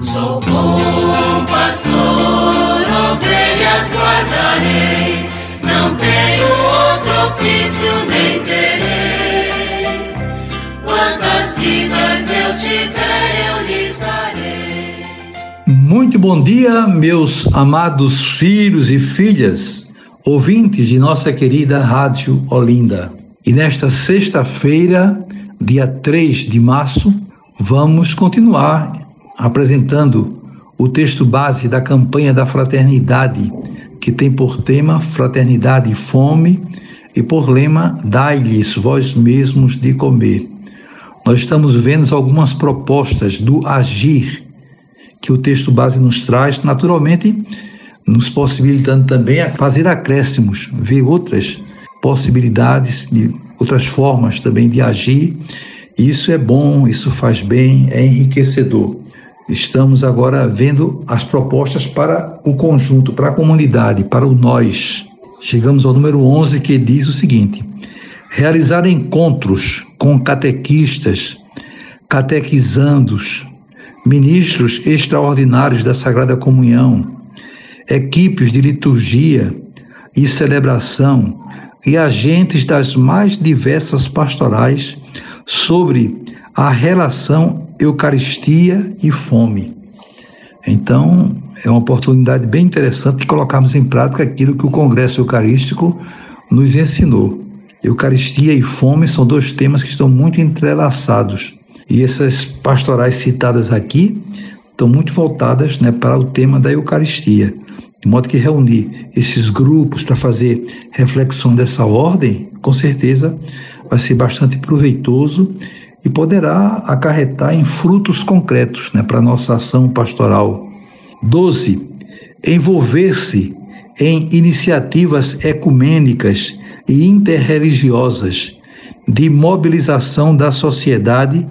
Sou bom pastor, ovelhas guardarei, não tenho outro ofício nem terei. Quantas vidas eu tiver, eu lhes darei. Muito bom dia, meus amados filhos e filhas, ouvintes de nossa querida Rádio Olinda. E nesta sexta-feira, dia 3 de março, vamos continuar apresentando o texto base da campanha da fraternidade, que tem por tema Fraternidade e Fome e por lema Dai-lhes vós mesmos de comer. Nós estamos vendo algumas propostas do agir que o texto base nos traz, naturalmente nos possibilitando também a fazer acréscimos, ver outras possibilidades, de outras formas também de agir. Isso é bom, isso faz bem, é enriquecedor. Estamos agora vendo as propostas para o conjunto, para a comunidade, para o nós. Chegamos ao número 11 que diz o seguinte: realizar encontros com catequistas, catequizandos, ministros extraordinários da Sagrada Comunhão, equipes de liturgia e celebração e agentes das mais diversas pastorais sobre a relação Eucaristia e fome. Então, é uma oportunidade bem interessante de colocarmos em prática aquilo que o Congresso Eucarístico nos ensinou. Eucaristia e fome são dois temas que estão muito entrelaçados. E essas pastorais citadas aqui estão muito voltadas né, para o tema da Eucaristia. De modo que reunir esses grupos para fazer reflexão dessa ordem, com certeza vai ser bastante proveitoso e poderá acarretar em frutos concretos né, para a nossa ação pastoral. 12. Envolver-se em iniciativas ecumênicas e interreligiosas de mobilização da sociedade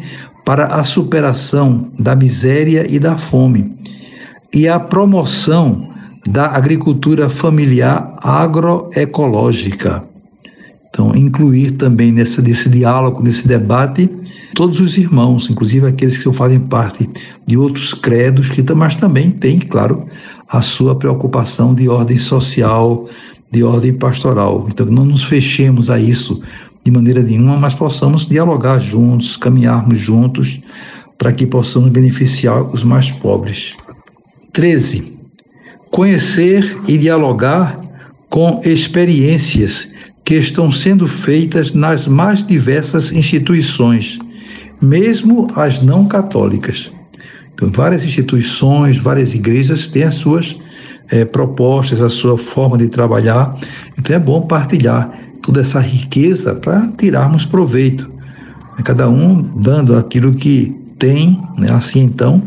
para a superação da miséria e da fome e a promoção da agricultura familiar agroecológica. Então, incluir também nesse, nesse diálogo, nesse debate, todos os irmãos, inclusive aqueles que fazem parte de outros credos, que, mas também têm, claro, a sua preocupação de ordem social, de ordem pastoral. Então, não nos fechemos a isso de maneira nenhuma, mas possamos dialogar juntos, caminharmos juntos, para que possamos beneficiar os mais pobres. 13. Conhecer e dialogar com experiências que estão sendo feitas nas mais diversas instituições, mesmo as não católicas. Então, várias instituições, várias igrejas têm as suas é, propostas, a sua forma de trabalhar. Então, é bom partilhar toda essa riqueza para tirarmos proveito. Cada um dando aquilo que tem, né? assim então,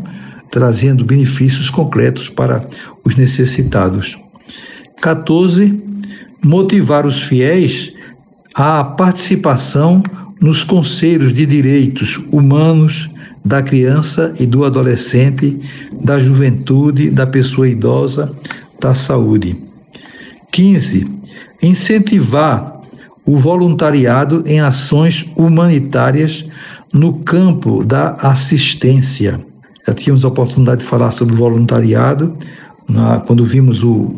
trazendo benefícios concretos para os necessitados. 14 motivar os fiéis à participação nos conselhos de direitos humanos da criança e do adolescente, da juventude, da pessoa idosa, da saúde. 15. Incentivar o voluntariado em ações humanitárias no campo da assistência. Já tínhamos a oportunidade de falar sobre voluntariado na, quando vimos o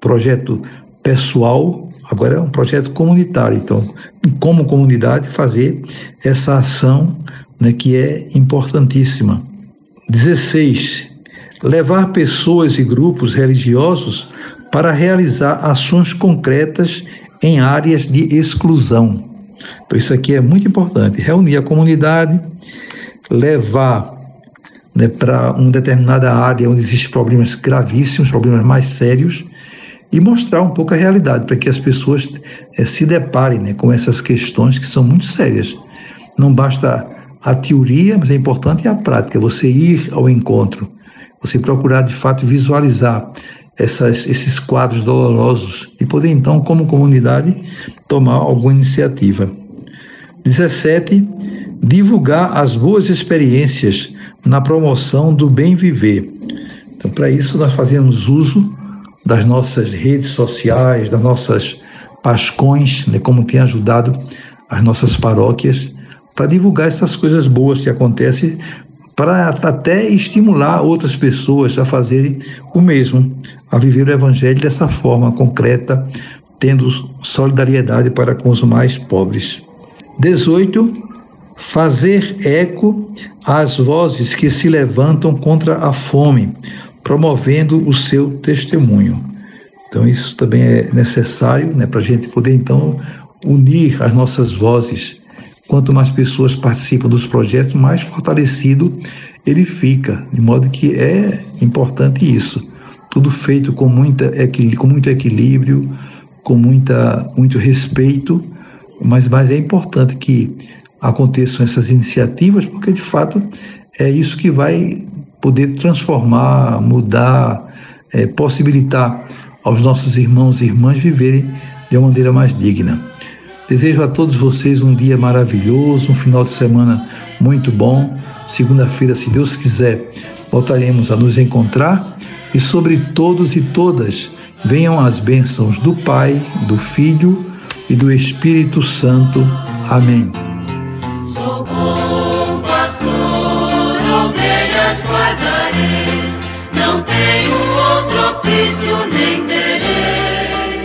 projeto pessoal, agora é um projeto comunitário. Então, como comunidade, fazer essa ação né, que é importantíssima. 16. Levar pessoas e grupos religiosos para realizar ações concretas em áreas de exclusão. Então, isso aqui é muito importante. Reunir a comunidade, levar né, para uma determinada área onde existem problemas gravíssimos, problemas mais sérios, e mostrar um pouco a realidade, para que as pessoas é, se deparem né, com essas questões que são muito sérias. Não basta a teoria, mas é importante a prática, você ir ao encontro, você procurar de fato visualizar essas, esses quadros dolorosos e poder então, como comunidade, tomar alguma iniciativa. 17. Divulgar as boas experiências na promoção do bem viver. Então, para isso, nós fazemos uso das nossas redes sociais, das nossas pascões, né, como tem ajudado as nossas paróquias, para divulgar essas coisas boas que acontecem para até estimular outras pessoas a fazerem o mesmo, a viver o Evangelho dessa forma concreta, tendo solidariedade para com os mais pobres. 18. Fazer eco às vozes que se levantam contra a fome, promovendo o seu testemunho. Então, isso também é necessário né, para a gente poder, então, unir as nossas vozes. Quanto mais pessoas participam dos projetos, mais fortalecido ele fica, de modo que é importante isso. Tudo feito com, muita, com muito equilíbrio, com muita, muito respeito, mas, mas é importante que aconteçam essas iniciativas, porque de fato é isso que vai poder transformar, mudar, é, possibilitar aos nossos irmãos e irmãs viverem de uma maneira mais digna. Desejo a todos vocês um dia maravilhoso, um final de semana muito bom. Segunda-feira, se Deus quiser, voltaremos a nos encontrar e sobre todos e todas venham as bênçãos do Pai, do Filho e do Espírito Santo. Amém. Ovelhas guardarei, não tenho outro ofício nem terei.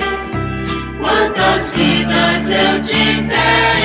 Quantas vidas eu tiver,